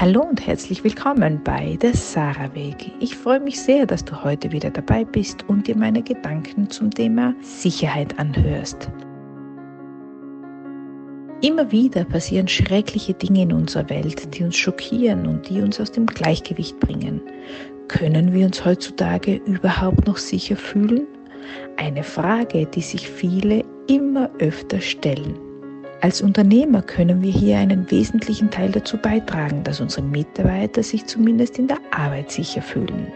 Hallo und herzlich willkommen bei der Sarah Weg. Ich freue mich sehr, dass du heute wieder dabei bist und dir meine Gedanken zum Thema Sicherheit anhörst. Immer wieder passieren schreckliche Dinge in unserer Welt, die uns schockieren und die uns aus dem Gleichgewicht bringen. Können wir uns heutzutage überhaupt noch sicher fühlen? Eine Frage, die sich viele immer öfter stellen. Als Unternehmer können wir hier einen wesentlichen Teil dazu beitragen, dass unsere Mitarbeiter sich zumindest in der Arbeit sicher fühlen.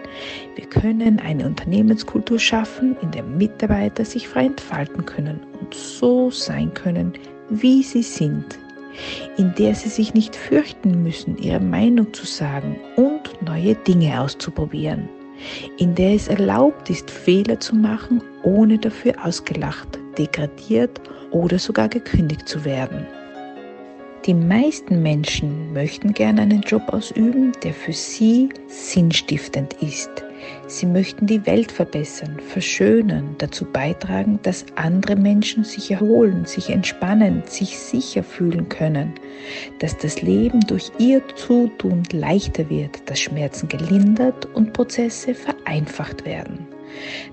Wir können eine Unternehmenskultur schaffen, in der Mitarbeiter sich frei entfalten können und so sein können, wie sie sind, in der sie sich nicht fürchten müssen, ihre Meinung zu sagen und neue Dinge auszuprobieren, in der es erlaubt ist, Fehler zu machen, ohne dafür ausgelacht, degradiert oder sogar gekündigt zu werden. Die meisten Menschen möchten gerne einen Job ausüben, der für sie sinnstiftend ist. Sie möchten die Welt verbessern, verschönern, dazu beitragen, dass andere Menschen sich erholen, sich entspannen, sich sicher fühlen können, dass das Leben durch ihr Zutun leichter wird, dass Schmerzen gelindert und Prozesse vereinfacht werden.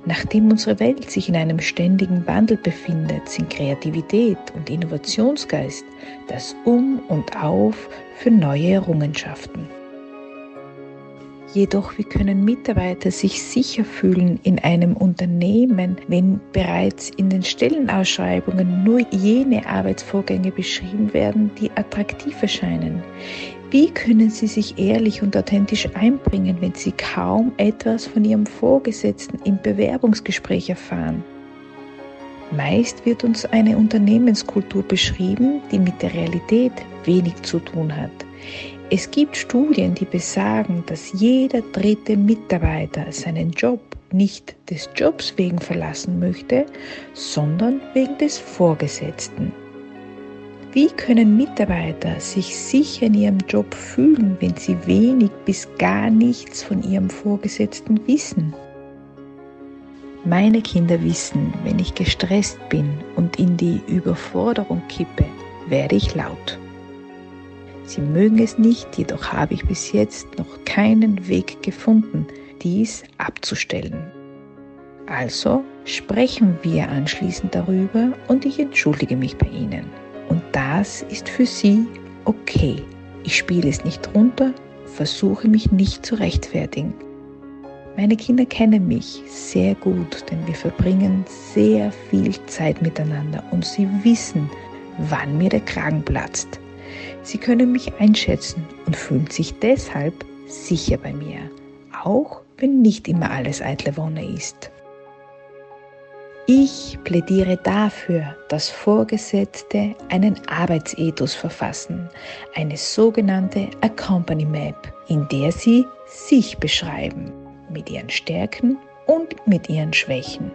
Nachdem unsere Welt sich in einem ständigen Wandel befindet, sind Kreativität und Innovationsgeist das Um und Auf für neue Errungenschaften. Jedoch, wie können Mitarbeiter sich sicher fühlen in einem Unternehmen, wenn bereits in den Stellenausschreibungen nur jene Arbeitsvorgänge beschrieben werden, die attraktiv erscheinen? Wie können Sie sich ehrlich und authentisch einbringen, wenn Sie kaum etwas von Ihrem Vorgesetzten im Bewerbungsgespräch erfahren? Meist wird uns eine Unternehmenskultur beschrieben, die mit der Realität wenig zu tun hat. Es gibt Studien, die besagen, dass jeder dritte Mitarbeiter seinen Job nicht des Jobs wegen verlassen möchte, sondern wegen des Vorgesetzten. Wie können Mitarbeiter sich sicher in ihrem Job fühlen, wenn sie wenig bis gar nichts von ihrem Vorgesetzten wissen? Meine Kinder wissen, wenn ich gestresst bin und in die Überforderung kippe, werde ich laut. Sie mögen es nicht, jedoch habe ich bis jetzt noch keinen Weg gefunden, dies abzustellen. Also sprechen wir anschließend darüber und ich entschuldige mich bei Ihnen. Das ist für sie okay. Ich spiele es nicht runter, versuche mich nicht zu rechtfertigen. Meine Kinder kennen mich sehr gut, denn wir verbringen sehr viel Zeit miteinander und sie wissen, wann mir der Kragen platzt. Sie können mich einschätzen und fühlen sich deshalb sicher bei mir, auch wenn nicht immer alles eitle Wonne ist. Ich plädiere dafür, dass Vorgesetzte einen Arbeitsethos verfassen, eine sogenannte Accompany Map, in der sie sich beschreiben, mit ihren Stärken und mit ihren Schwächen,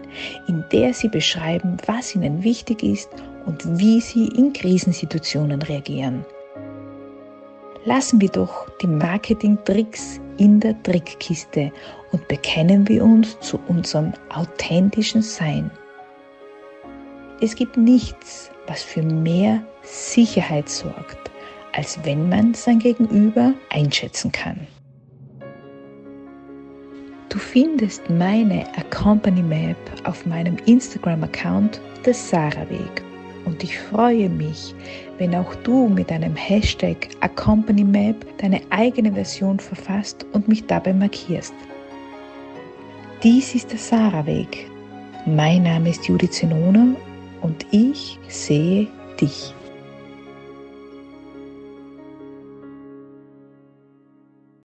in der sie beschreiben, was ihnen wichtig ist und wie sie in Krisensituationen reagieren. Lassen wir doch die Marketing-Tricks in der Trickkiste und bekennen wir uns zu unserem authentischen Sein. Es gibt nichts, was für mehr Sicherheit sorgt, als wenn man sein Gegenüber einschätzen kann. Du findest meine Accompany Map auf meinem Instagram-Account des Sarah Weg und ich freue mich, wenn auch du mit einem Hashtag Accompany Map deine eigene Version verfasst und mich dabei markierst. Dies ist der Sarah Weg. Mein Name ist Judith Zenona und ich sehe dich.